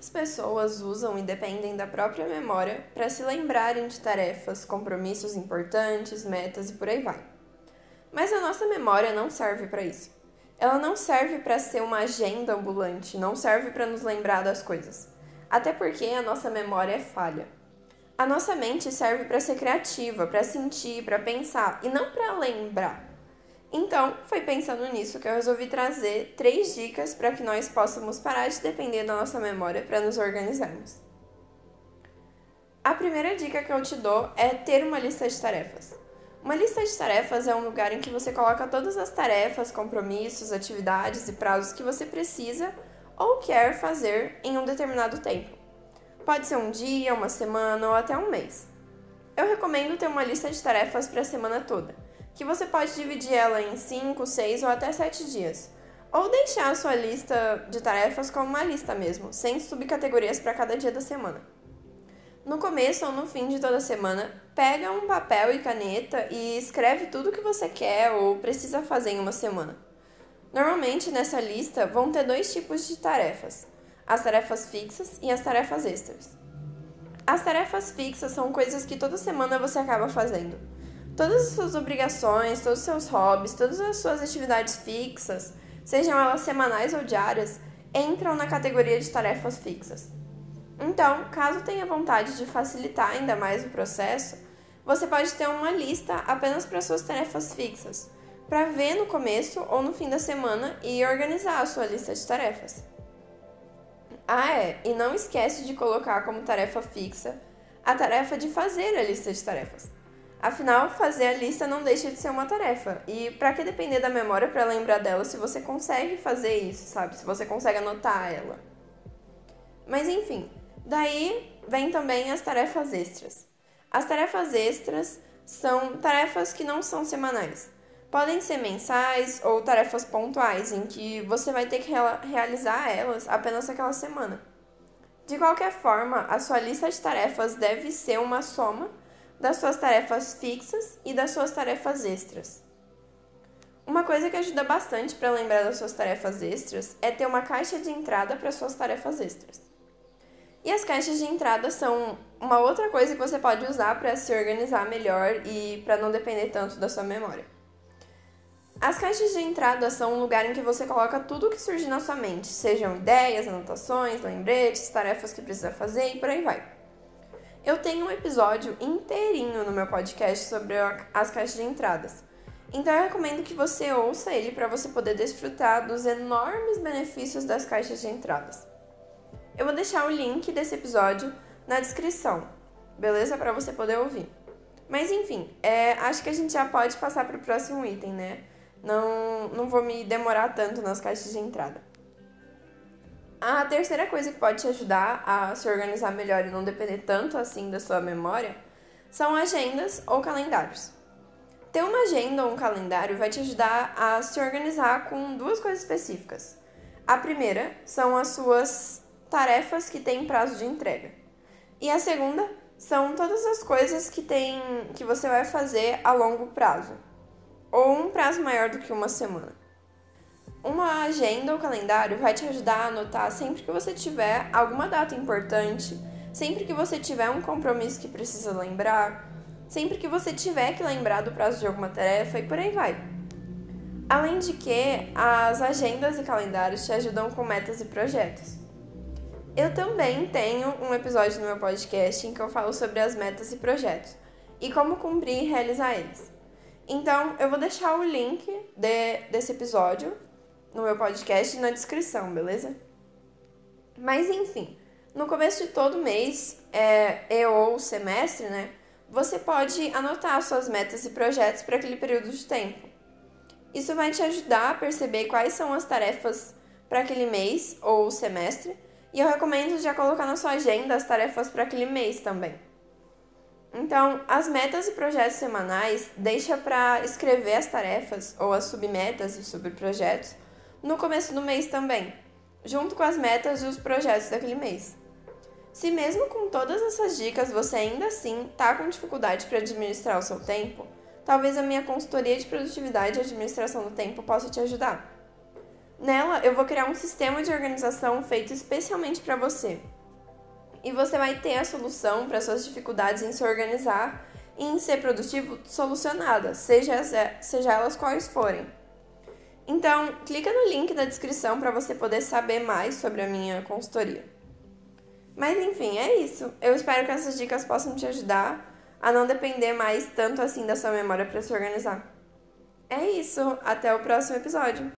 muitas pessoas usam e dependem da própria memória para se lembrarem de tarefas, compromissos importantes, metas e por aí vai. Mas a nossa memória não serve para isso. Ela não serve para ser uma agenda ambulante, não serve para nos lembrar das coisas. Até porque a nossa memória é falha. A nossa mente serve para ser criativa, para sentir, para pensar e não para lembrar. Então, foi pensando nisso que eu resolvi trazer três dicas para que nós possamos parar de depender da nossa memória para nos organizarmos. A primeira dica que eu te dou é ter uma lista de tarefas. Uma lista de tarefas é um lugar em que você coloca todas as tarefas, compromissos, atividades e prazos que você precisa ou quer fazer em um determinado tempo. Pode ser um dia, uma semana ou até um mês. Eu recomendo ter uma lista de tarefas para a semana toda, que você pode dividir ela em 5, 6 ou até 7 dias. Ou deixar a sua lista de tarefas como uma lista mesmo, sem subcategorias para cada dia da semana. No começo ou no fim de toda semana, pega um papel e caneta e escreve tudo o que você quer ou precisa fazer em uma semana. Normalmente nessa lista vão ter dois tipos de tarefas: as tarefas fixas e as tarefas extras. As tarefas fixas são coisas que toda semana você acaba fazendo. Todas as suas obrigações, todos os seus hobbies, todas as suas atividades fixas, sejam elas semanais ou diárias, entram na categoria de tarefas fixas. Então, caso tenha vontade de facilitar ainda mais o processo, você pode ter uma lista apenas para suas tarefas fixas, para ver no começo ou no fim da semana e organizar a sua lista de tarefas. Ah, é, e não esquece de colocar como tarefa fixa a tarefa de fazer a lista de tarefas. Afinal, fazer a lista não deixa de ser uma tarefa. E para que depender da memória para lembrar dela se você consegue fazer isso, sabe? Se você consegue anotar ela. Mas enfim, Daí vem também as tarefas extras. As tarefas extras são tarefas que não são semanais. Podem ser mensais ou tarefas pontuais, em que você vai ter que realizar elas apenas aquela semana. De qualquer forma, a sua lista de tarefas deve ser uma soma das suas tarefas fixas e das suas tarefas extras. Uma coisa que ajuda bastante para lembrar das suas tarefas extras é ter uma caixa de entrada para suas tarefas extras. E as caixas de entrada são uma outra coisa que você pode usar para se organizar melhor e para não depender tanto da sua memória. As caixas de entrada são um lugar em que você coloca tudo o que surge na sua mente, sejam ideias, anotações, lembretes, tarefas que precisa fazer e por aí vai. Eu tenho um episódio inteirinho no meu podcast sobre as caixas de entradas. Então eu recomendo que você ouça ele para você poder desfrutar dos enormes benefícios das caixas de entradas. Eu vou deixar o link desse episódio na descrição, beleza? Para você poder ouvir. Mas enfim, é, acho que a gente já pode passar para o próximo item, né? Não, não vou me demorar tanto nas caixas de entrada. A terceira coisa que pode te ajudar a se organizar melhor e não depender tanto assim da sua memória são agendas ou calendários. Ter uma agenda ou um calendário vai te ajudar a se organizar com duas coisas específicas. A primeira são as suas tarefas que têm prazo de entrega. E a segunda são todas as coisas que tem que você vai fazer a longo prazo, ou um prazo maior do que uma semana. Uma agenda ou calendário vai te ajudar a anotar sempre que você tiver alguma data importante, sempre que você tiver um compromisso que precisa lembrar, sempre que você tiver que lembrar do prazo de alguma tarefa e por aí vai. Além de que, as agendas e calendários te ajudam com metas e projetos. Eu também tenho um episódio no meu podcast em que eu falo sobre as metas e projetos e como cumprir e realizar eles. Então, eu vou deixar o link de, desse episódio no meu podcast na descrição, beleza? Mas enfim, no começo de todo mês é, e ou semestre, né? Você pode anotar suas metas e projetos para aquele período de tempo. Isso vai te ajudar a perceber quais são as tarefas para aquele mês ou semestre e eu recomendo já colocar na sua agenda as tarefas para aquele mês também. Então, as metas e projetos semanais, deixa para escrever as tarefas ou as submetas e subprojetos no começo do mês também, junto com as metas e os projetos daquele mês. Se mesmo com todas essas dicas você ainda assim tá com dificuldade para administrar o seu tempo, talvez a minha consultoria de produtividade e administração do tempo possa te ajudar. Nela, eu vou criar um sistema de organização feito especialmente para você. E você vai ter a solução para suas dificuldades em se organizar e em ser produtivo solucionadas, seja, seja elas quais forem. Então, clica no link da descrição para você poder saber mais sobre a minha consultoria. Mas enfim, é isso. Eu espero que essas dicas possam te ajudar a não depender mais tanto assim da sua memória para se organizar. É isso, até o próximo episódio.